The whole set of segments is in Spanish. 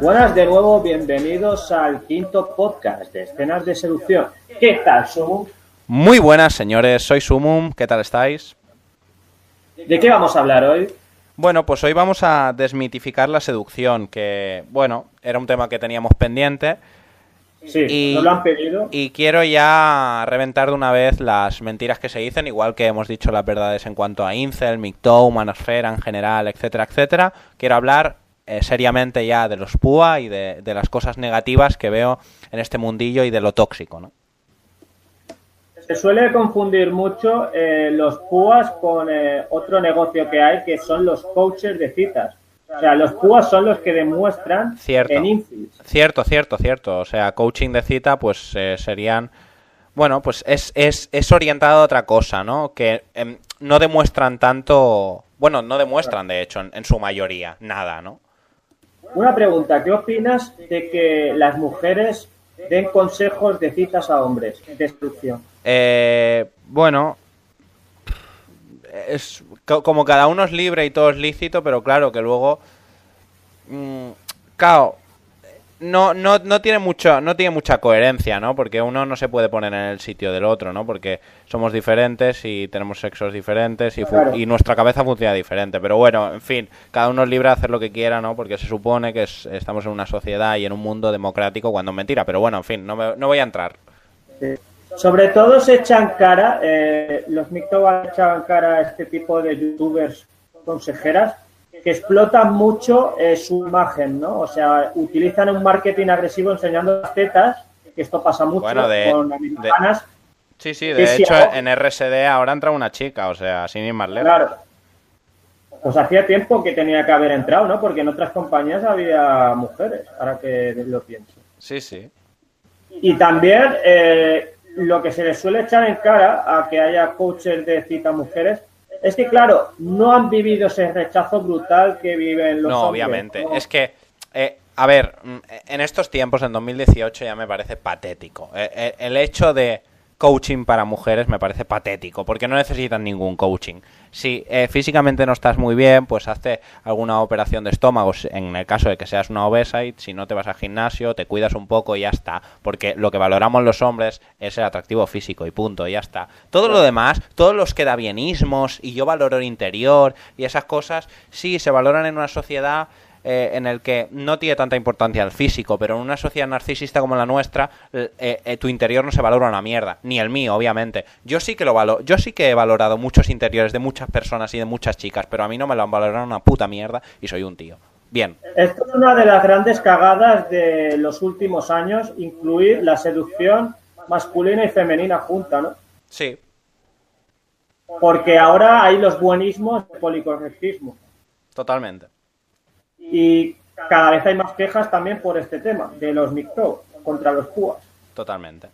Buenas de nuevo, bienvenidos al quinto podcast de escenas de seducción. ¿Qué tal, Sumum? Muy buenas, señores, soy Sumum, ¿qué tal estáis? ¿De qué vamos a hablar hoy? Bueno, pues hoy vamos a desmitificar la seducción, que, bueno, era un tema que teníamos pendiente. Sí, Y- nos lo han pedido. Y quiero ya reventar de una vez las mentiras que se dicen, igual que hemos dicho las verdades en cuanto a Incel, MGTOW, Manosfera en general, etcétera, etcétera. Quiero hablar eh, seriamente ya de los PUA y de, de las cosas negativas que veo en este mundillo y de lo tóxico, ¿no? Se suele confundir mucho eh, los púas con eh, otro negocio que hay, que son los coaches de citas. O sea, los púas son los que demuestran Cierto. en infis. Cierto, cierto, cierto. O sea, coaching de cita, pues eh, serían. Bueno, pues es, es, es orientado a otra cosa, ¿no? Que em, no demuestran tanto. Bueno, no demuestran, de hecho, en, en su mayoría, nada, ¿no? Una pregunta, ¿qué opinas de que las mujeres den consejos de citas a hombres de seducción? Eh, bueno, es co- como cada uno es libre y todo es lícito, pero claro que luego, mm, claro, no, no, no tiene mucho, no tiene mucha coherencia, ¿no? Porque uno no se puede poner en el sitio del otro, ¿no? Porque somos diferentes y tenemos sexos diferentes y, Claro. y nuestra cabeza funciona diferente. Pero bueno, en fin, cada uno es libre de hacer lo que quiera, ¿no? Porque se supone que es- estamos en una sociedad y en un mundo democrático cuando es mentira. Pero bueno, en fin, no, me- no voy a entrar. Sobre todo se echan cara, eh, los echado en cara a este tipo de youtubers consejeras que explotan mucho eh, su imagen, ¿no? O sea, utilizan un marketing agresivo enseñando las tetas, que esto pasa mucho Bueno, de- con americanas. Sí, sí, de hecho en RSD ahora entra una chica, o sea, sin ir más lejos. Claro. Pues hacía tiempo que tenía que haber entrado, ¿no? Porque en otras compañías había mujeres, ahora que lo pienso. Sí, sí. Y también eh, lo que se les suele echar en cara a que haya coaches de cita mujeres es que, claro, no han vivido ese rechazo brutal que viven los No, hombres, obviamente. ¿no? Es que, eh, a ver, mm, en estos tiempos, en 2018, ya me parece patético. Eh, eh, el hecho de coaching para mujeres me parece patético, porque no necesitan ningún coaching. Si eh, físicamente no estás muy bien, pues hazte alguna operación de estómago, en el caso de que seas una obesa y si no te vas al gimnasio, te cuidas un poco y ya está. Porque lo que valoramos los hombres es el atractivo físico y punto, y ya está. Todo lo demás, todos los queda bienismos y yo valoro el interior y esas cosas, sí, se valoran en una sociedad eh, en el que no tiene tanta importancia el físico, pero en una sociedad narcisista como la nuestra, eh, eh, tu interior no se valora una mierda, ni el mío, obviamente. Yo sí que lo valoro, yo sí que he valorado muchos interiores de muchas personas y de muchas chicas, pero a mí no me lo han valorado una puta mierda y soy un tío. Bien, Esto es una de las grandes cagadas de los últimos años, incluir la seducción masculina y femenina junta, ¿no? sí, Porque ahora hay los buenismos del policorrectismo. totalmente. Y cada vez hay más quejas también por este tema, de los micro contra los púas. Totalmente.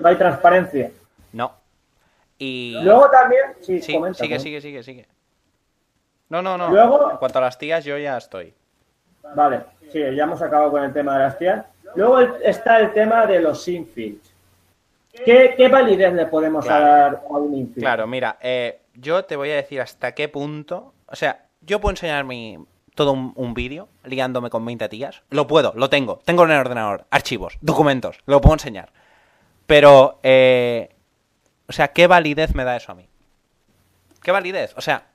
No hay transparencia. No. Y... Luego también, sí, Sí, comenta, sigue, ¿no? sigue, sigue, sigue. No, no, no. Luego- En cuanto a las tías, yo ya estoy. Vale, sí, ya hemos acabado con el tema de las tías. Luego está el tema de los infils. ¿Qué, qué validez le podemos Claro. dar a un infil? Claro, mira, eh, yo te voy a decir hasta qué punto. O sea, yo puedo enseñar mi, todo un, un vídeo ligándome con 20 tías. Lo puedo, lo tengo. Tengo en el ordenador, archivos, documentos, lo puedo enseñar. Pero, eh, o sea, ¿qué validez me da eso a mí? ¿Qué validez? O sea,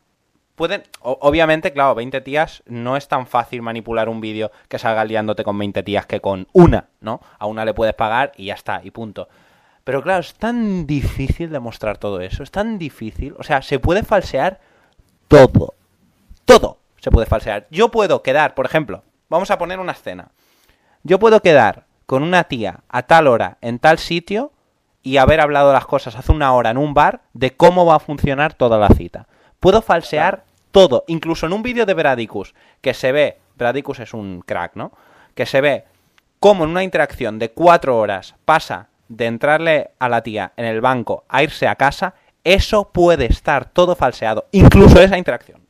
pueden. obviamente, claro, 20 tías no es tan fácil manipular un vídeo que salga liándote con 20 tías que con una, ¿no? A una le puedes pagar y ya está, y punto. Pero claro, es tan difícil demostrar todo eso, es tan difícil. O sea, se puede falsear todo. Todo se puede falsear. Yo puedo quedar, por ejemplo, vamos a poner una escena. Yo puedo quedar con una tía a tal hora en tal sitio y haber hablado las cosas hace una hora en un bar de cómo va a funcionar toda la cita. Puedo falsear todo, incluso en un vídeo de Bradicus, que se ve, Bradicus es un crack, ¿no? Que se ve cómo en una interacción de cuatro horas pasa de entrarle a la tía en el banco a irse a casa, eso puede estar todo falseado, incluso esa interacción.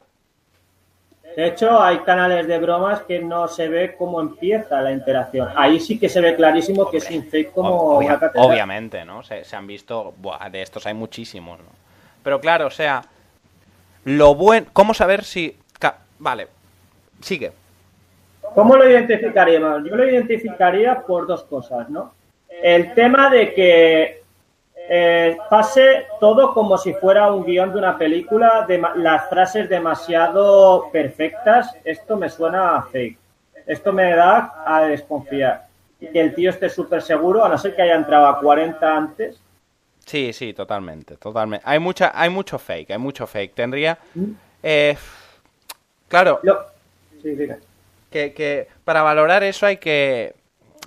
De hecho, hay canales de bromas que no se ve cómo empieza la interacción. Ahí sí que se ve clarísimo que es un fake como Obvia- una catedral. obviamente, ¿no? Se, se han visto, buah, de estos hay muchísimos, ¿no? Pero claro, o sea, lo buen, cómo saber si, vale, sigue. ¿Cómo lo identificaríamos? Yo lo identificaría por dos cosas, ¿no? El tema de que eh, pase todo como si fuera un guion de una película, de las frases demasiado perfectas, esto me suena a fake. Esto me da a desconfiar. Y que el tío esté súper seguro, a no ser que haya entrado a 40 antes. Sí, sí, totalmente, totalmente. Hay mucha, hay mucho fake, hay mucho fake. Tendría, eh, claro, Lo- Sí, que, que para valorar eso hay que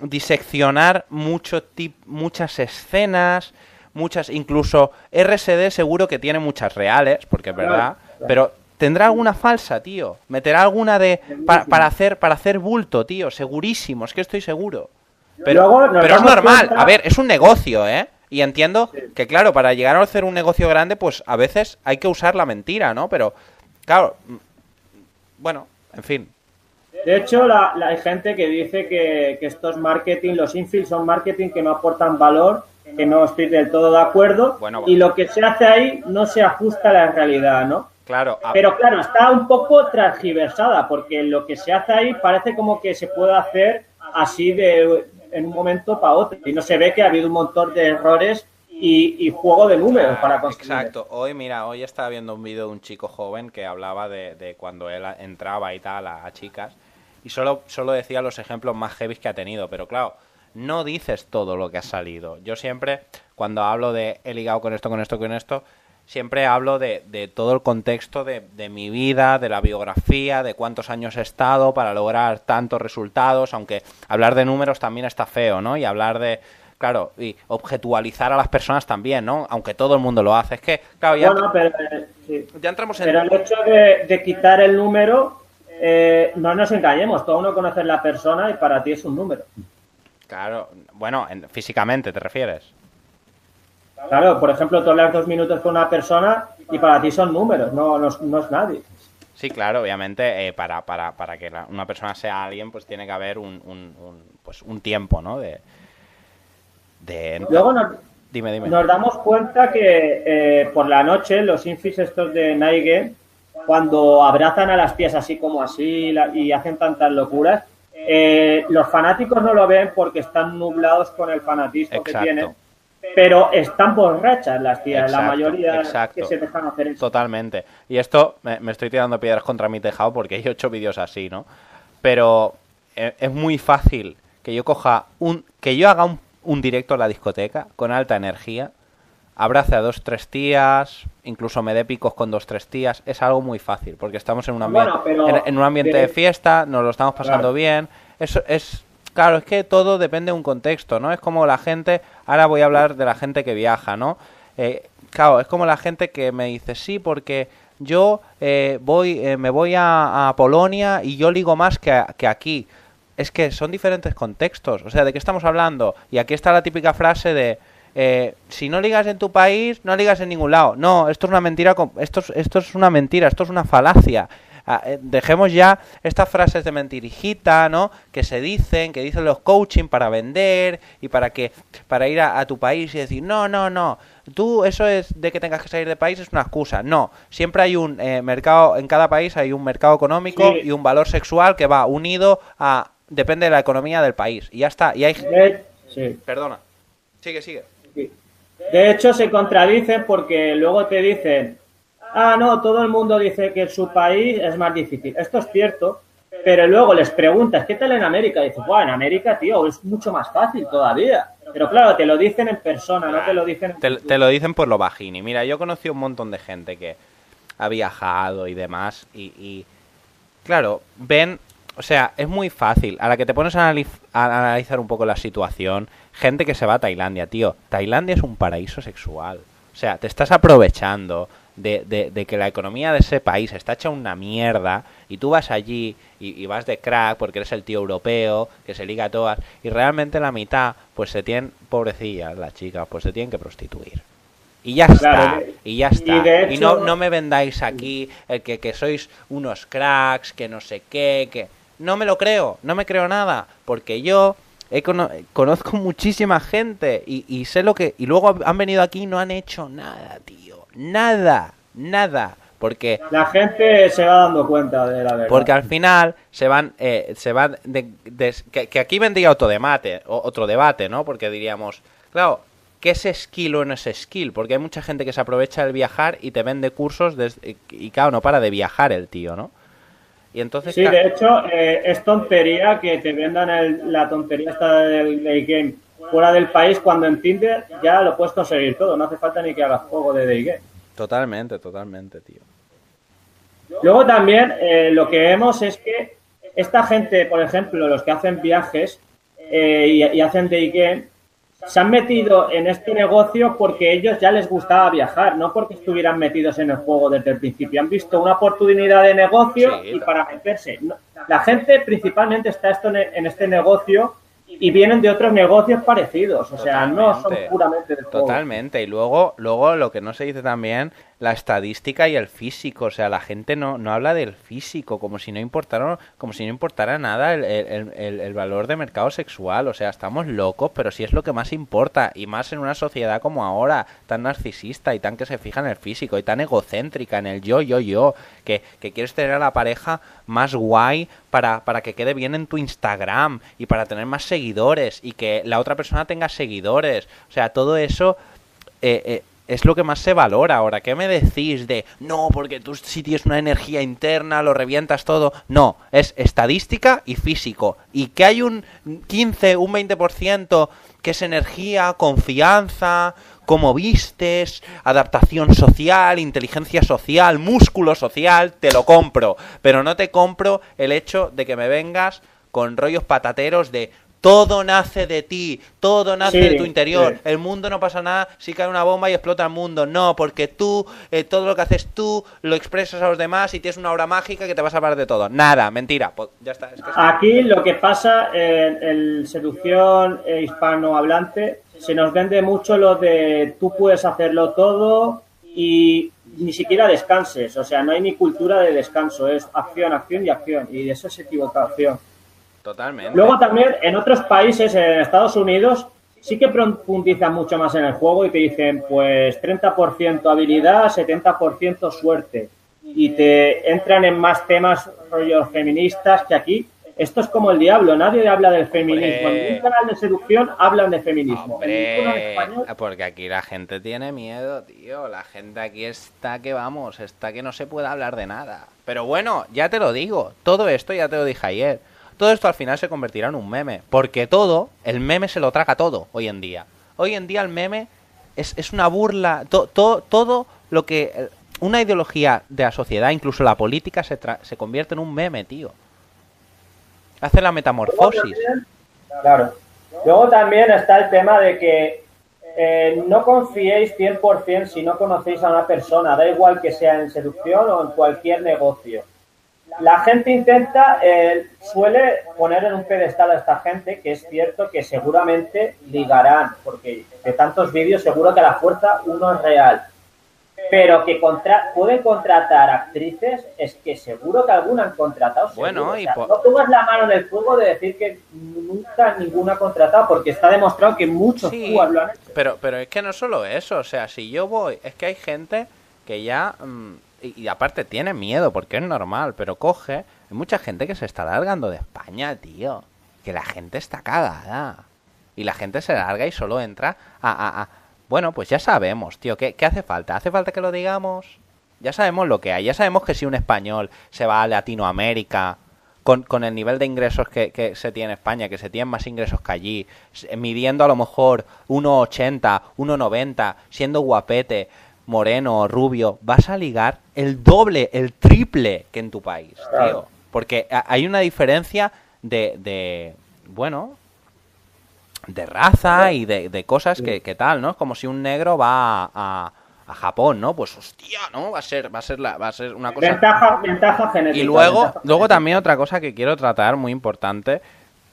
diseccionar mucho tip, muchas escenas, muchas, incluso RSD seguro que tiene muchas reales, porque es verdad, pero tendrá alguna falsa, tío. Meterá alguna de para, para hacer para hacer bulto, tío, segurísimo, es que estoy seguro. Pero, Luego pero es normal, cuenta- a ver, es un negocio, ¿eh? Y entiendo Sí. que, claro, para llegar a hacer un negocio grande, pues a veces hay que usar la mentira, ¿no? Pero, claro, mm, bueno, en fin, De hecho, la, la- hay gente que dice que, que estos marketing, los infills son marketing que no aportan valor, que no estoy del todo de acuerdo, Bueno, y lo que se hace ahí no se ajusta a la realidad, ¿no? claro. a- Pero claro, está un poco transgiversada, porque lo que se hace ahí parece como que se puede hacer así de en un momento para otro, y no se ve que ha habido un montón de errores y, y juego de números para conseguir. Exacto. Hoy, mira, hoy estaba viendo un vídeo de un chico joven que hablaba de, de cuando él entraba y tal a, a chicas y solo, solo decía los ejemplos más heavy que ha tenido, pero claro, no dices todo lo que ha salido. Yo siempre, cuando hablo de he ligado con esto, con esto, con esto, siempre hablo de, de todo el contexto de, de mi vida, de la biografía, de cuántos años he estado para lograr tantos resultados, aunque hablar de números también está feo, ¿no? Y hablar de, claro, y objetualizar a las personas también, ¿no? Aunque todo el mundo lo hace. Es que, claro, ya, Bueno, pero, eh, sí. ya entramos en... Pero el hecho de, de quitar el número, eh, no nos engañemos, todo uno conoce la persona y para ti es un número. Claro, bueno, en- físicamente te refieres. Claro, por ejemplo, tú hablas dos minutos con una persona y para ti son números, no, no, es- no es nadie. Sí, claro, obviamente eh, para, para, para que la- una persona sea alguien, pues tiene que haber un, un, un, pues un tiempo, ¿no? De, de... Luego nos, Dime, dime. nos damos cuenta que eh, por la noche los infis estos de Naige, cuando abrazan a las tías así como así la- y hacen tantas locuras, eh, los fanáticos no lo ven porque están nublados con el fanatismo que tienen. Pero están borrachas las tías, la mayoría exacto. que se dejan hacer eso. Totalmente. Y esto me, me estoy tirando piedras contra mi tejado porque he hecho vídeos así, ¿no? Pero eh, es muy fácil que yo coja un. que yo haga un, un directo en la discoteca con alta energía, abrace a dos, tres tías, incluso me dé picos con dos, tres tías. Es algo muy fácil porque estamos en un ambiente, Bueno, en, en un ambiente de de- fiesta, nos lo estamos pasando Claro. bien. Eso es. Claro, es que todo depende de un contexto, ¿no? Es como la gente, ahora voy a hablar de la gente que viaja, ¿no? Eh, claro, es como la gente que me dice, sí, porque yo eh, voy, eh, me voy a, a Polonia y yo ligo más que, a- que aquí. Es que son diferentes contextos. O sea, ¿de qué estamos hablando? Y aquí está la típica frase de, eh, si no ligas en tu país, no ligas en ningún lado. No, esto es una mentira, esto es, esto es una mentira, esto es una falacia. Ah, eh, dejemos ya estas frases de mentirijita, ¿no? Que se dicen, que dicen los coaching para vender y para que para ir a, a tu país y decir, no, no, no, tú eso es de que tengas que salir de país es una excusa. No, siempre hay un eh, mercado, en cada país hay un mercado económico Sí. y un valor sexual que va unido a, depende de la economía del país. Y ya está, y hay... Sí. Perdona, sigue, sigue. De hecho, se contradicen porque luego te dicen, ah, no, todo el mundo dice que su país es más difícil. Esto es cierto, pero luego les preguntas, ¿qué tal en América? Dices, bueno, en América, tío, es mucho más fácil todavía. Pero claro, te lo dicen en persona, no te lo dicen en... Te, lo dicen por lo bajini. Mira, yo conocí un montón de gente que ha viajado y demás y, claro, ven, o sea, es muy fácil. A la que te pones a analizar un poco la situación, gente que se va a Tailandia, tío. Tailandia es un paraíso sexual. O sea, te estás aprovechando de, de- de que la economía de ese país está hecha una mierda y tú vas allí y, y vas de crack porque eres el tío europeo que se liga a todas y realmente la mitad pues se tienen, pobrecillas las chicas, pues se tienen que prostituir. Y ya Claro, está, y ya y está. Y no, no me vendáis aquí el que, que sois unos cracks, que no sé qué, que... No me lo creo, no me creo nada, porque yo cono- conozco muchísima gente y, y sé lo que... Y luego han venido aquí y no han hecho nada, tío. Nada, nada. Porque la gente se va dando cuenta de la verdad. Porque al final se van, eh, se van de, que, aquí vendría otro debate, otro debate, ¿no? Porque diríamos, claro, ¿qué es skill o no es skill? Porque hay mucha gente que se aprovecha del viajar y te vende cursos y claro, no para de viajar el tío, ¿no? Y entonces, sí, de hecho, eh, es tontería que te vendan la tontería esta del, day game fuera del país cuando en Tinder ya lo puedes conseguir todo, no hace falta ni que hagas juego de day game. Totalmente, totalmente, tío. Luego también eh, lo que vemos es que esta gente, por ejemplo, los que hacen viajes eh, y, hacen day game, se han metido en este negocio porque ellos ya les gustaba viajar, no porque estuvieran metidos en el juego desde el principio. Han visto una oportunidad de negocio y para meterse. La gente principalmente está esto en este negocio y vienen de otros negocios parecidos, o sea, no son puramente de Totalmente, y luego, luego lo que no se dice también, la estadística y el físico, o sea, la gente no, no habla del físico, como si no importara, como si no importara nada el, el, el, valor de mercado sexual, o sea, estamos locos, pero sí es lo que más importa, y más en una sociedad como ahora, tan narcisista y tan que se fija en el físico, y tan egocéntrica en el yo, yo, yo, que, que quieres tener a la pareja más guay para, para que quede bien en tu Instagram y para tener más seguidores y que la otra persona tenga seguidores. O sea, todo eso eh, eh, es lo que más se valora ahora. ¿Qué me decís de no, porque tú si tienes una energía interna, lo revientas todo? No, es estadística y físico. Y que hay un 15, un 20% que es energía, confianza, cómo vistes, adaptación social, inteligencia social, músculo social, te lo compro. Pero no te compro el hecho de que me vengas con rollos patateros de todo nace de ti, todo nace de tu interior. El mundo no pasa nada si cae una bomba y explota el mundo. No, porque tú, eh, todo lo que haces tú, lo expresas a los demás y tienes una obra mágica que te va a salvar de todo. Nada, mentira. Pues ya está. Aquí lo que pasa en, en seducción eh, hispanohablante se nos vende mucho lo de tú puedes hacerlo todo y ni siquiera descanses. O sea, no hay ni cultura de descanso, es acción, acción y acción. Y eso es equivocación. Totalmente. Luego también en otros países, en Estados Unidos, sí que profundizan mucho más en el juego y te dicen, pues 30% habilidad, 70% suerte. Y te entran en más temas rollos feministas que aquí esto es como el diablo, nadie habla del feminismo. En un canal de seducción hablan de feminismo. porque aquí la gente tiene miedo, tío. La gente aquí está que vamos, está que no se puede hablar de nada. Pero bueno, ya te lo digo, todo esto ya te lo dije ayer. Todo esto al final se convertirá en un meme. Porque todo, el meme se lo traga todo hoy en día. Hoy en día el meme es, es una burla. todo lo que. Una ideología de la sociedad, incluso la política, se, se convierte en un meme, tío hace la metamorfosis. claro. Luego también está el tema de que eh, no confiéis 100% si no conocéis a una persona, da igual que sea en seducción o en cualquier negocio. La gente intenta, eh, suele poner en un pedestal a esta gente, que es cierto que seguramente ligarán, porque de tantos vídeos seguro que la fuerza uno es real pero que contra pueden contratar actrices, es que seguro que alguna han contratado. Bueno, y no pongas la mano en el fuego de decir que nunca ninguna ha contratado, porque está demostrado que muchos sí, lo han hecho. Pero, pero es que no solo eso, o sea, si yo voy, es que hay gente que ya, mm, y, aparte tiene miedo, porque es normal, pero coge, hay mucha gente que se está largando de España, tío, que la gente está cagada. Y la gente se larga y solo entra a bueno, pues ya sabemos, tío, ¿qué, hace falta? ¿Hace falta que lo digamos? Ya sabemos lo que hay, ya sabemos que si un español se va a Latinoamérica con, con el nivel de ingresos que, se tiene en España, que se tienen más ingresos que allí, midiendo a lo mejor 1,80, 1,90, siendo guapete, moreno, rubio, vas a ligar el doble, el triple que en tu país, tío. Porque hay una diferencia de, de bueno, de raza y de, de cosas que, que, tal, ¿no? Como si un negro va a, a, Japón, ¿no? Pues hostia, ¿no? Va a ser, va a ser, la, va a ser una cosa. Ventaja, ventaja genética. Y luego, luego también otra cosa que quiero tratar muy importante.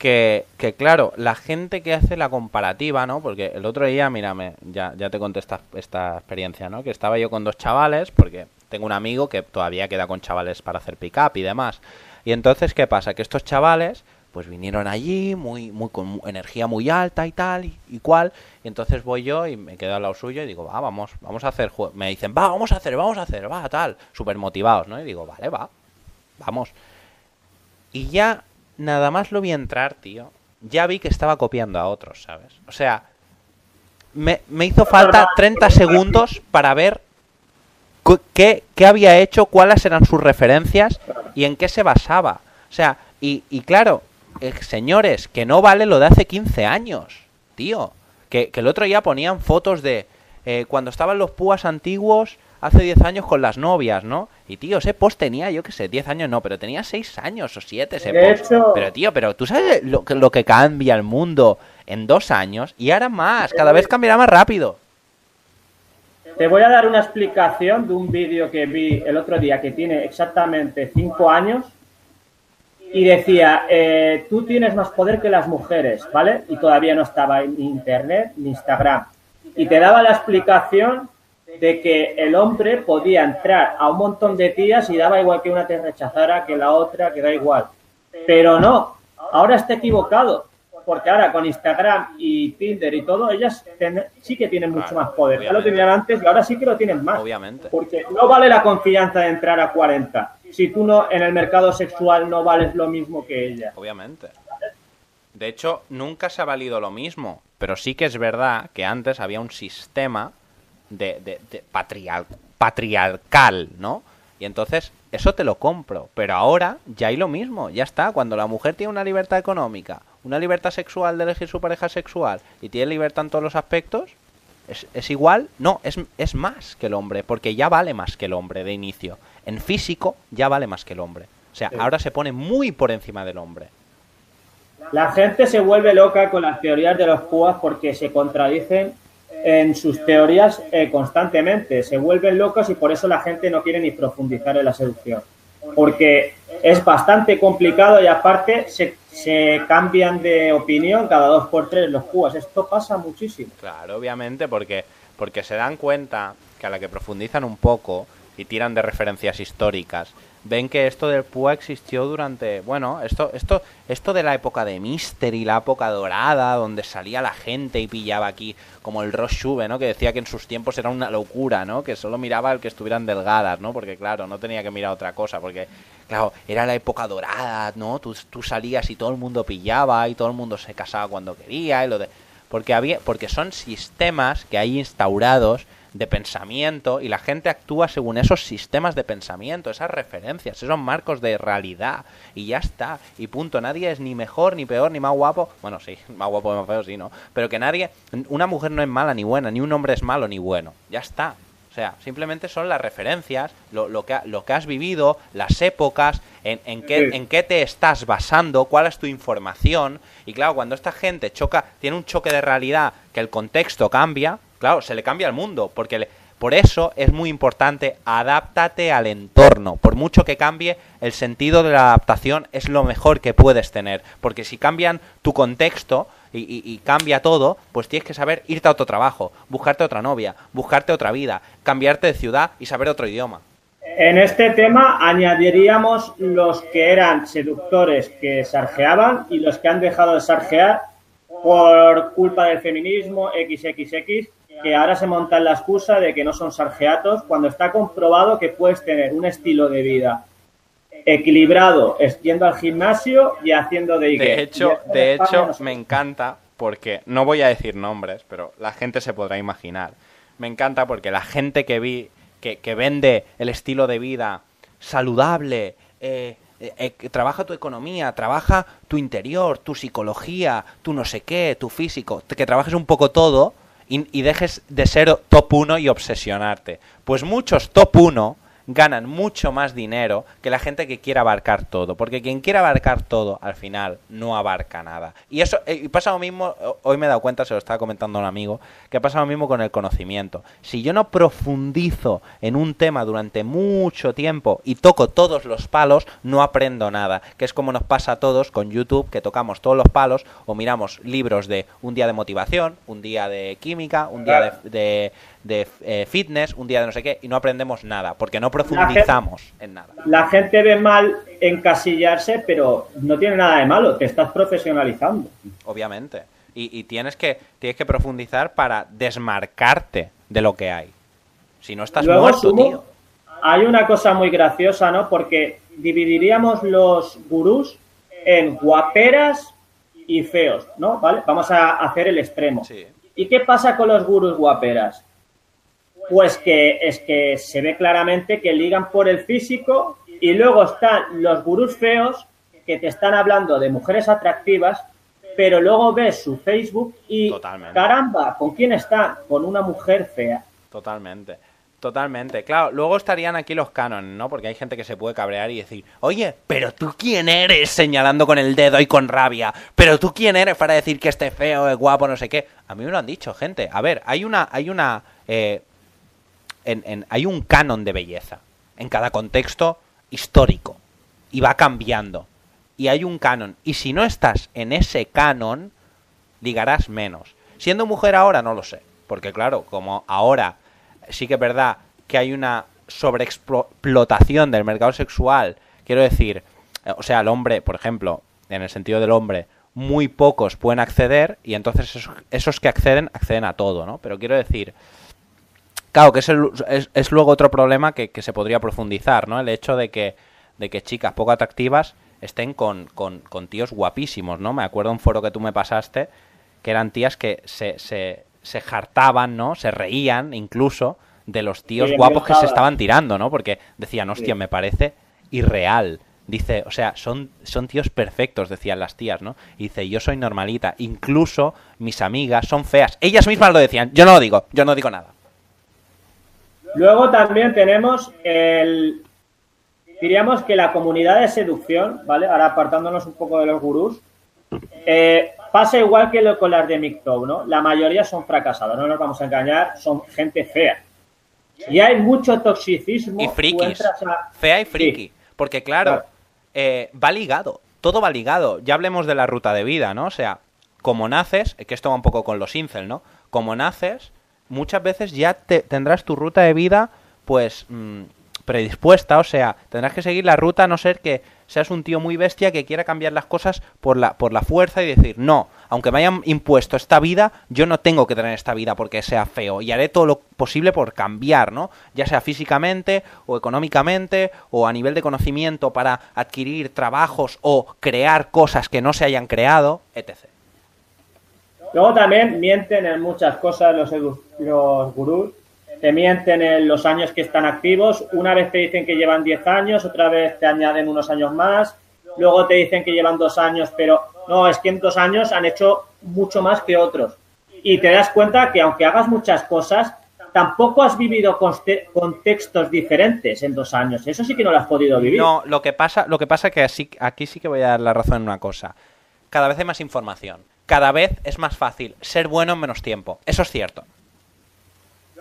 Que, claro, la gente que hace la comparativa, ¿no? Porque el otro día, mírame, ya, ya te conté esta, experiencia, ¿no? Que estaba yo con dos chavales, porque tengo un amigo que todavía queda con chavales para hacer pick-up y demás. Y entonces, ¿qué pasa? Que estos chavales pues vinieron allí, muy, muy con energía muy alta y tal, y, cual. Y entonces voy yo y me quedo al lado suyo y digo, va, vamos, vamos a hacer Me dicen, va, vamos a hacer, vamos a hacer, va, tal. Súper motivados, ¿no? Y digo, vale, va, vamos. Y ya nada más lo vi entrar, tío. Ya vi que estaba copiando a otros, ¿sabes? O sea, me, me hizo falta 30 segundos para ver qué, qué había hecho, cuáles eran sus referencias y en qué se basaba. O sea, y, y claro, eh, señores, que no vale lo de hace 15 años, tío. Que, el otro día ponían fotos de eh, cuando estaban los púas antiguos hace 10 años con las novias, ¿no? Y tío, ese post tenía, yo qué sé, 10 años no, pero tenía 6 años o 7 ese post. Pero tío, pero tú sabes lo, lo que cambia el mundo en dos años y ahora más, cada vez cambiará más rápido. Te voy a dar una explicación de un vídeo que vi el otro día que tiene exactamente 5 años y decía, eh, tú tienes más poder que las mujeres, ¿vale? Y todavía no estaba en Internet ni Instagram. Y te daba la explicación de que el hombre podía entrar a un montón de tías y daba igual que una te rechazara, que la otra, que da igual. Pero no, ahora está equivocado porque ahora con Instagram y Tinder y todo, ellas sí que tienen mucho más poder. Ya lo tenían antes y ahora sí que lo tienen más. Obviamente. Porque no vale la confianza de entrar a 40 si tú no en el mercado sexual no vales lo mismo que ella. Obviamente. De hecho, nunca se ha valido lo mismo, pero sí que es verdad que antes había un sistema de, de, patriarcal, ¿no? Y entonces, eso te lo compro. Pero ahora ya hay lo mismo, ya está. Cuando la mujer tiene una libertad económica, una libertad sexual de elegir su pareja sexual y tiene libertad en todos los aspectos, es, es igual, no, es, es más que el hombre, porque ya vale más que el hombre de inicio. En físico ya vale más que el hombre. O sea, ahora se pone muy por encima del hombre. La gente se vuelve loca con las teorías de los púas porque se contradicen en sus teorías eh, constantemente. Se vuelven locos y por eso la gente no quiere ni profundizar en la seducción. Porque es bastante complicado y aparte se, se cambian de opinión cada dos por tres los púas. Esto pasa muchísimo. Claro, obviamente, porque, porque se dan cuenta que a la que profundizan un poco y tiran de referencias históricas ven que esto del PUA existió durante, bueno, esto, esto, esto de la época de Mystery, la época dorada, donde salía la gente y pillaba aquí, como el Ross ¿no? Que decía que en sus tiempos era una locura, ¿no? Que solo miraba al que estuvieran delgadas, ¿no? Porque claro, no tenía que mirar otra cosa, porque claro, era la época dorada, ¿no? Tú, tú salías y todo el mundo pillaba y todo el mundo se casaba cuando quería y lo de porque había porque son sistemas que hay instaurados de pensamiento y la gente actúa según esos sistemas de pensamiento, esas referencias, esos marcos de realidad y ya está, y punto, nadie es ni mejor, ni peor, ni más guapo, bueno, sí, más guapo, más feo, sí, ¿no? Pero que nadie, una mujer no es mala ni buena, ni un hombre es malo ni bueno, ya está. O sea, simplemente son las referencias, lo, lo, que, lo que has vivido, las épocas, en, en, qué, en qué te estás basando, cuál es tu información. Y claro, cuando esta gente choca, tiene un choque de realidad que el contexto cambia, Claro, se le cambia el mundo, porque por eso es muy importante, adáptate al entorno. Por mucho que cambie, el sentido de la adaptación es lo mejor que puedes tener, porque si cambian tu contexto, y, cambia todo, pues tienes que saber irte a otro trabajo, buscarte otra novia, buscarte otra vida, cambiarte de ciudad y saber otro idioma. En este tema añadiríamos los que eran seductores que sarjeaban y los que han dejado de sarjear por culpa del feminismo XXX que ahora se monta la excusa de que no son sargeatos cuando está comprobado que puedes tener un estilo de vida equilibrado yendo al gimnasio y haciendo de De hecho, de hecho me encanta porque no voy a decir nombres, pero la gente se podrá imaginar. Me encanta porque la gente que vi que, que vende el estilo de vida saludable, eh, eh, eh, trabaja tu economía, trabaja tu interior, tu psicología, tu no sé qué, tu físico, que trabajes un poco todo, y, dejes de ser top 1 y obsesionarte. Pues muchos top 1 ganan mucho más dinero que la gente que quiere abarcar todo. Porque quien quiere abarcar todo, al final, no abarca nada. Y eso eh, y pasa lo mismo, hoy me he dado cuenta, se lo estaba comentando un amigo, que pasa lo mismo con el conocimiento. Si yo no profundizo en un tema durante mucho tiempo y toco todos los palos, no aprendo nada. Que es como nos pasa a todos con YouTube, que tocamos todos los palos o miramos libros de un día de motivación, un día de química, un día de de eh, fitness, un día de no sé qué, y no aprendemos nada, porque no profundizamos en nada. La gente ve mal encasillarse, pero no tiene nada de malo, te estás profesionalizando. Obviamente. Y, tienes, que, tienes que profundizar para desmarcarte de lo que hay. Si no estás muerto, tío. Hay una cosa muy graciosa, ¿no? Porque dividiríamos los gurús en guaperas y feos, ¿no? ¿Vale? Vamos a hacer el extremo. ¿Y qué pasa con los gurús guaperas? Pues que es que se ve claramente que ligan por el físico y luego están los gurús feos que te están hablando de mujeres atractivas, pero luego ves su Facebook y caramba, ¿con quién están? Con una mujer fea. Totalmente. Totalmente, claro. Luego estarían aquí los canon, ¿no? Porque hay gente que se puede cabrear y decir, oye, pero tú quién eres señalando con el dedo y con rabia. Pero tú quién eres para decir que este feo, es guapo, no sé qué. A mí me lo han dicho, gente. A ver, hay una, hay una, eh, en, hay un canon de belleza en cada contexto histórico y va cambiando. Y hay un canon. Y si no estás en ese canon, ligarás menos. Siendo mujer ahora, no lo sé. Porque claro, como ahora sí que es verdad que hay una sobreexplotación del mercado sexual. Quiero decir, eh, o sea, el hombre, por ejemplo, en el sentido del hombre, muy pocos pueden acceder y entonces esos, que acceden, acceden a todo, ¿no? Pero quiero decir, claro, que es, es, luego otro problema que, se podría profundizar, ¿no? El hecho de que, de que chicas poco atractivas estén con, con, con tíos guapísimos, ¿no? Me acuerdo un foro que tú me pasaste que eran tías que se, se, se jartaban, ¿no? Se reían incluso de los tíos guapos que se estaban tirando, ¿no? Porque decían, hostia, me parece irreal. Dice, o sea, son, son tíos perfectos, decían las tías, ¿no? Y dice, yo soy normalita. Incluso mis amigas son feas. Ellas mismas lo decían. Yo no lo digo, yo no digo nada. Luego también tenemos el... Diríamos que la comunidad de seducción, ¿vale? Ahora apartándonos un poco de los gurús. Eh, Pasa igual que lo con las de MGTOW, ¿no? La mayoría son fracasados, no nos vamos a engañar, son gente fea. Y hay mucho toxicismo. Y frikis. Fea y friki. Porque claro, eh, va ligado. Todo va ligado. Ya hablemos de la ruta de vida, ¿no? O sea, como naces, que esto va un poco con los incel, ¿no? Como naces, muchas veces ya te, tendrás tu ruta de vida, pues, mm, predispuesta. O sea, tendrás que seguir la ruta a no ser que seas un tío muy bestia que quiera cambiar las cosas por la, por la fuerza y decir, no, aunque me hayan impuesto esta vida, yo no tengo que tener esta vida porque sea feo y haré todo lo posible por cambiar, ¿no? Ya sea físicamente o económicamente o a nivel de conocimiento para adquirir trabajos o crear cosas que no se hayan creado, etc. Luego también mienten en muchas cosas los, los gurús te mienten en los años que están activos. Una vez te dicen que llevan 10 años, otra vez te añaden unos años más. Luego te dicen que llevan dos años, pero no, es que en dos años han hecho mucho más que otros. Y te das cuenta que aunque hagas muchas cosas, tampoco has vivido contextos diferentes en dos años. Eso sí que no lo has podido vivir. No, lo que pasa, lo que pasa es que así, aquí sí que voy a dar la razón en una cosa. Cada vez hay más información. Cada vez es más fácil ser bueno en menos tiempo. Eso es cierto.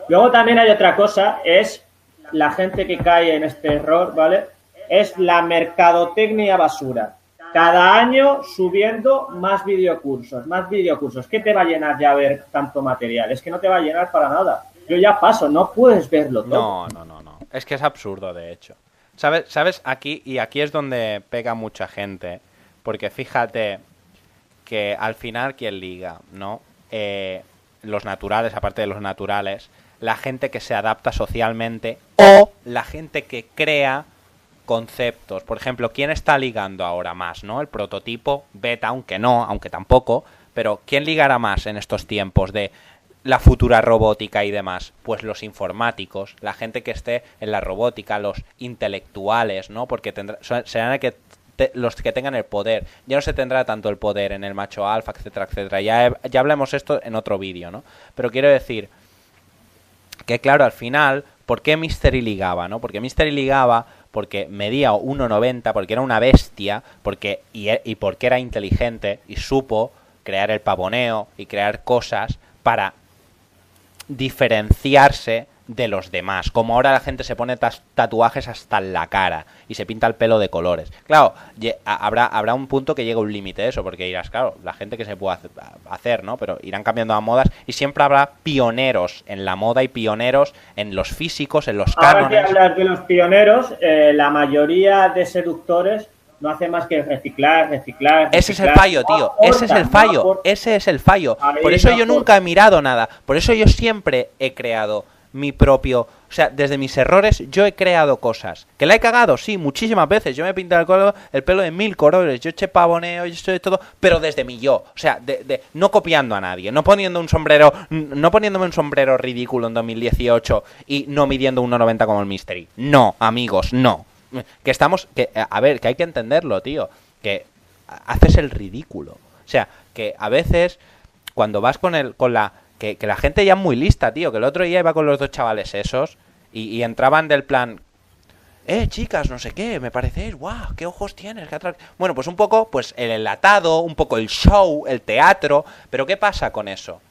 Luego también hay otra cosa, es la gente que cae en este error, ¿vale? Es la mercadotecnia basura. Cada año subiendo más videocursos, más videocursos. ¿Qué te va a llenar ya ver tanto material? Es que no te va a llenar para nada. Yo ya paso, no puedes verlo todo. No, no, no, no. Es que es absurdo, de hecho. ¿Sabes? ¿Sabes? Aquí, y aquí es donde pega mucha gente. Porque fíjate que al final, ¿quién liga? ¿No? Eh, los naturales, aparte de los naturales, la gente que se adapta socialmente o la gente que crea conceptos. Por ejemplo, ¿quién está ligando ahora más, no? El prototipo beta, aunque no, aunque tampoco, pero ¿quién ligará más en estos tiempos de la futura robótica y demás? Pues los informáticos, la gente que esté en la robótica, los intelectuales, ¿no? Porque tendrá, serán los que tengan el poder. Ya no se tendrá tanto el poder en el macho alfa, etcétera, etcétera. Ya, ya hablemos esto en otro vídeo, ¿no? Pero quiero decir, que claro, al final, ¿por qué Mystery ligaba, no? Porque Mystery ligaba porque medía 1,90, porque era una bestia, porque y porque era inteligente y supo crear el pavoneo y crear cosas para diferenciarse de los demás. Como ahora la gente se pone tatuajes hasta en la cara y se pinta el pelo de colores. Claro, habrá, habrá un punto que llega un límite eso, porque dirás, claro, la gente que se puede hacer, ¿no? Pero irán cambiando las modas y siempre habrá pioneros en la moda y pioneros en los físicos, en los cánones. Ahora que hablar de los pioneros, eh, la mayoría de seductores no hace más que reciclar, reciclar. Ese es el fallo, tío. ese es el fallo. Ese es el fallo. por eso yo nunca he mirado nada. Por eso yo siempre he creado mi propio. O sea, desde mis errores yo he creado cosas. ¿Que la he cagado? Sí, muchísimas veces. Yo me he pintado el, pelo, el pelo de mil colores. Yo hecho pavoneo, yo de todo. Pero desde mi yo. O sea, de, no copiando a nadie. No poniendo un sombrero. No poniéndome un sombrero ridículo en 2018 y no midiendo 1,90 como el Mystery. No, amigos, no que estamos, que a ver, que hay que entenderlo, tío, que haces el ridículo. O sea, que a veces cuando vas con el, con la, que, la gente ya es muy lista, tío, que el otro día iba con los dos chavales esos y, entraban del plan, eh, chicas, no sé qué, me parecéis, guau, qué ojos tienes, qué Bueno, pues un poco, pues el enlatado, un poco el show, el teatro, pero ¿qué pasa con eso?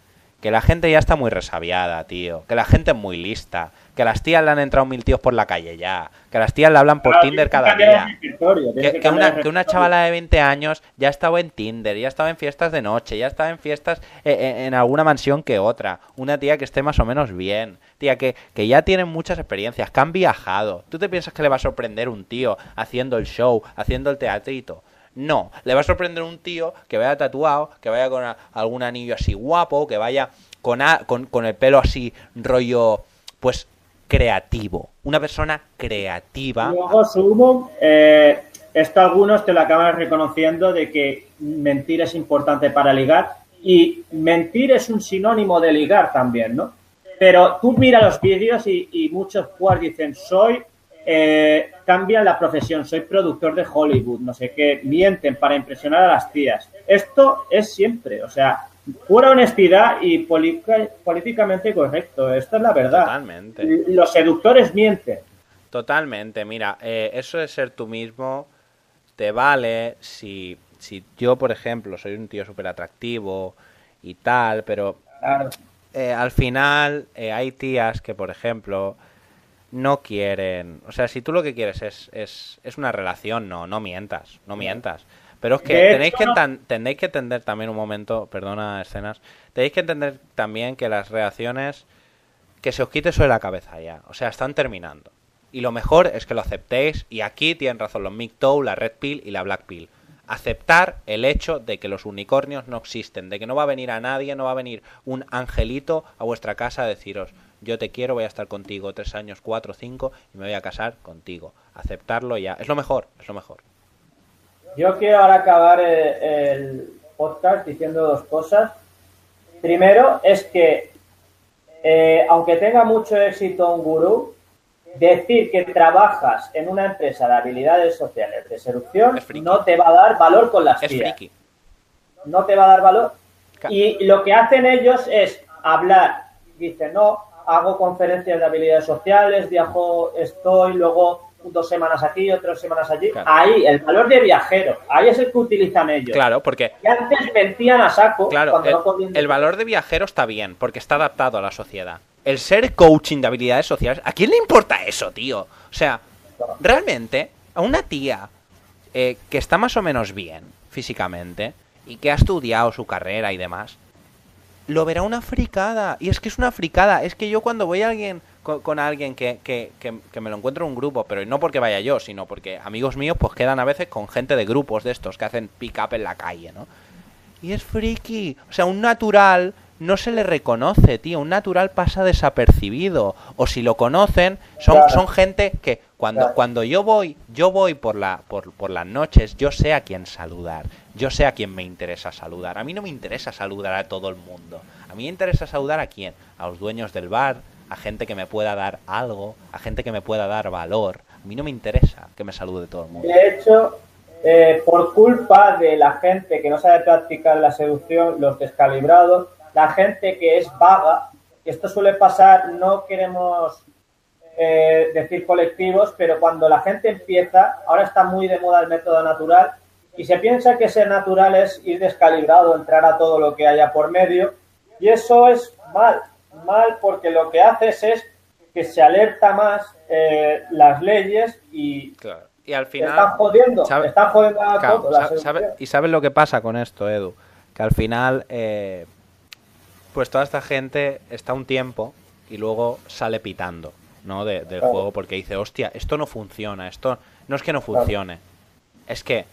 Que la gente ya está muy resabiada, tío, que la gente es muy lista, que las tías le han entrado mil tíos por la calle ya, que las tías le hablan por Tinder cada día, que, una, chavala de 20 años ya estaba en Tinder, ya estaba en fiestas de noche, ya estaba en fiestas eh, eh, en, alguna mansión que otra, una tía que esté más o menos bien, tía que, que ya tienen muchas experiencias, que han viajado, ¿tú te piensas que le va a sorprender un tío haciendo el show, haciendo el teatrito? No, le va a sorprender un tío que vaya tatuado, que vaya con algún anillo así guapo, que vaya con, con, con el pelo así rollo, pues creativo, una persona creativa. Luego, Sumo, eh, esto algunos te lo acaban reconociendo de que mentir es importante para ligar y mentir es un sinónimo de ligar también, ¿no? Pero tú mira los vídeos y, muchos jugadores dicen, soy, eh, cambian la profesión, soy productor de Hollywood, no sé qué, mienten para impresionar a las tías. Esto es siempre, o sea, pura honestidad y políticamente correcto. Esto es la verdad. Totalmente. Los seductores mienten. Totalmente. Mira, eh, eso de ser tú mismo te vale si, si yo, por ejemplo, soy un tío súper atractivo y tal, pero eh, al final eh, hay tías que, por ejemplo, no quieren. O sea, si tú lo que quieres es, es, es una relación, no, no mientas, no mientas. Pero es que tenéis, que tenéis que entender también un momento, perdona escenas, tenéis que entender también que las reacciones que se os quite sobre la cabeza ya, o sea, están terminando. Y lo mejor es que lo aceptéis y aquí tienen razón los MGTOW, la Red Pill y la Black Pill. Aceptar el hecho de que los unicornios no existen, de que no va a venir a nadie, no va a venir un angelito a vuestra casa a deciros, yo te quiero, voy a estar contigo tres años, cuatro, cinco y me voy a casar contigo. Aceptarlo ya, es lo mejor, es lo mejor. Yo quiero ahora acabar eh, el, podcast diciendo dos cosas. Primero es que, eh, aunque tenga mucho éxito un gurú, decir que trabajas en una empresa de habilidades sociales de seducción no te va a dar valor con las tías. No te va a dar valor. Y lo que hacen ellos es hablar. Dicen, no, hago conferencias de habilidades sociales, viajo, estoy, luego dos semanas aquí, otras semanas allí. Ahí, el valor de viajero, ahí es el que utilizan ellos. Claro, porque... Y antes mentían a saco. Claro, el, valor de viajero está bien, porque está adaptado a la sociedad. El ser coaching de habilidades sociales, ¿a quién le importa eso, tío? O sea, realmente, a una tía eh, que está más o menos bien físicamente y que ha estudiado su carrera y demás, lo verá una fricada. Y es que es una fricada. Es que yo cuando voy a alguien con, alguien que, que, que, me lo encuentro en un grupo, pero no porque vaya yo, sino porque amigos míos pues quedan a veces con gente de grupos de estos que hacen pick up en la calle, ¿no? Y es friki. O sea, un natural no se le reconoce, tío. Un natural pasa desapercibido. O si lo conocen, son, son gente que cuando, cuando yo voy, yo voy por, la, por, por las noches, yo sé a quién saludar. Yo sé a quién me interesa saludar. A mí no me interesa saludar a todo el mundo. A mí me interesa saludar a quién. A los dueños del bar, a gente que me pueda dar algo, a gente que me pueda dar valor. A mí no me interesa que me salude todo el mundo. De hecho, eh, por culpa de la gente que no sabe practicar la seducción, los descalibrados, la gente que es vaga, esto suele pasar, no queremos eh, decir colectivos, pero cuando la gente empieza, ahora está muy de moda el método natural, y se piensa que ser natural es ir descalibrado, entrar a todo lo que haya por medio, y eso es mal mal porque lo que haces es que se alerta más eh, las leyes y Claro. Y al final... están jodiendo, ¿sabe- están jodiendo a Claro, todo. la sa- sabe- seducción. y sabes lo que pasa con esto, Edu, que al final, eh, pues toda esta gente está un tiempo y luego sale pitando, ¿no? De- del Claro. juego porque dice, hostia, esto no funciona, esto no es que no funcione, es que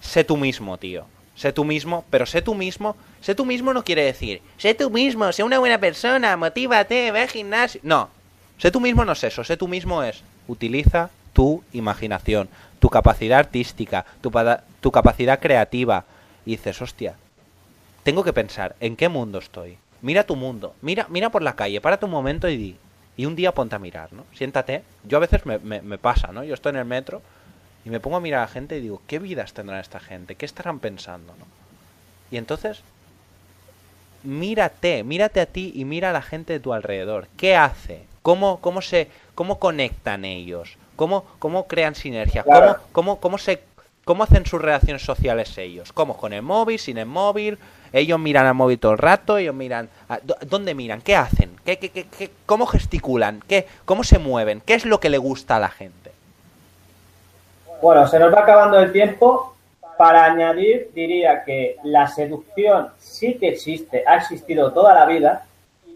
sé tú mismo, tío. Sé tú mismo, pero sé tú mismo. Sé tú mismo no quiere decir, sé tú mismo, sé una buena persona, motívate, ve al gimnasio. No, sé tú mismo no es eso. Sé tú mismo es, utiliza tu imaginación, tu capacidad artística, tu, tu capacidad creativa. Y dices, hostia, tengo que pensar en qué mundo estoy. Mira tu mundo, mira, mira por la calle, párate un momento y di. Y un día ponte a mirar, ¿no? Siéntate. Yo a veces me, me- me pasa, ¿no? Yo estoy en el metro y me pongo a mirar a la gente y digo, ¿qué vidas tendrán esta gente? ¿Qué estarán pensando, no? Y entonces, mírate, mírate a ti y mira a la gente de tu alrededor. ¿Qué hace? ¿Cómo, cómo se, cómo conectan ellos? ¿Cómo, cómo crean sinergia? Claro. ¿Cómo, cómo, cómo se, cómo hacen sus relaciones sociales ellos? ¿Cómo? ¿Con el móvil? ¿Sin el móvil? Ellos miran al móvil todo el rato, ellos miran... a- ¿dó- ¿Dónde miran? ¿Qué hacen? ¿Qué, qué, qué- qué- ¿Cómo gesticulan? ¿Qué, ¿Cómo se mueven? ¿Qué es lo que le gusta a la gente? Bueno, se nos va acabando el tiempo. Para añadir, diría que la seducción sí que existe, ha existido toda la vida,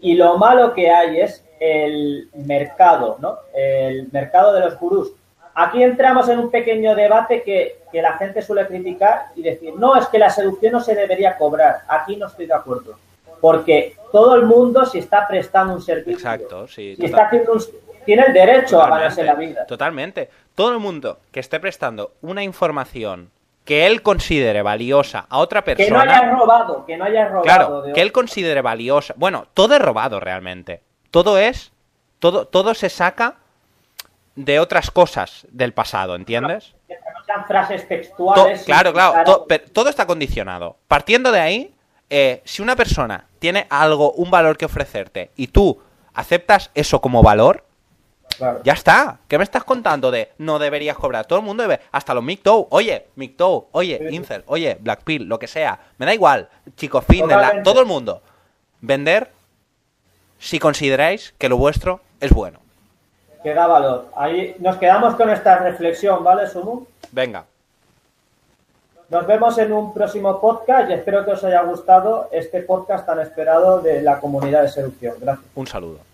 y lo malo que hay es el mercado, ¿no? El mercado de los gurús. Aquí entramos en un pequeño debate que, que la gente suele criticar y decir, no, es que la seducción no se debería cobrar. Aquí no estoy de acuerdo. Porque todo el mundo, si está prestando un servicio, Exacto, sí. si está haciendo un- tiene el derecho a Totalmente, ganarse la vida. Totalmente. Todo el mundo que esté prestando una información que él considere valiosa a otra persona. Que no hayas robado, que no hayas robado. Claro, de que él considere valiosa. Bueno, todo es robado realmente. Todo es. Todo, todo se saca de otras cosas del pasado, ¿entiendes? que no sean frases To- textuales. claro, claro. to- pero todo está condicionado. Partiendo de ahí, eh, si una persona tiene algo, un valor que ofrecerte y tú aceptas eso como valor, Claro. ya está. ¿Qué me estás contando de no deberías cobrar? Todo el mundo debe. Hasta los MGTOW. Oye, MGTOW. Oye, Sí. Incel. Oye, Blackpill. Lo que sea. Me da igual. Chicos fitness. todo el mundo. Vender si consideráis que lo vuestro es bueno. Que da valor. Ahí nos quedamos con esta reflexión, ¿vale, Sumu? Venga. Nos vemos en un próximo podcast y espero que os haya gustado este podcast tan esperado de la comunidad de seducción. Gracias. Un saludo.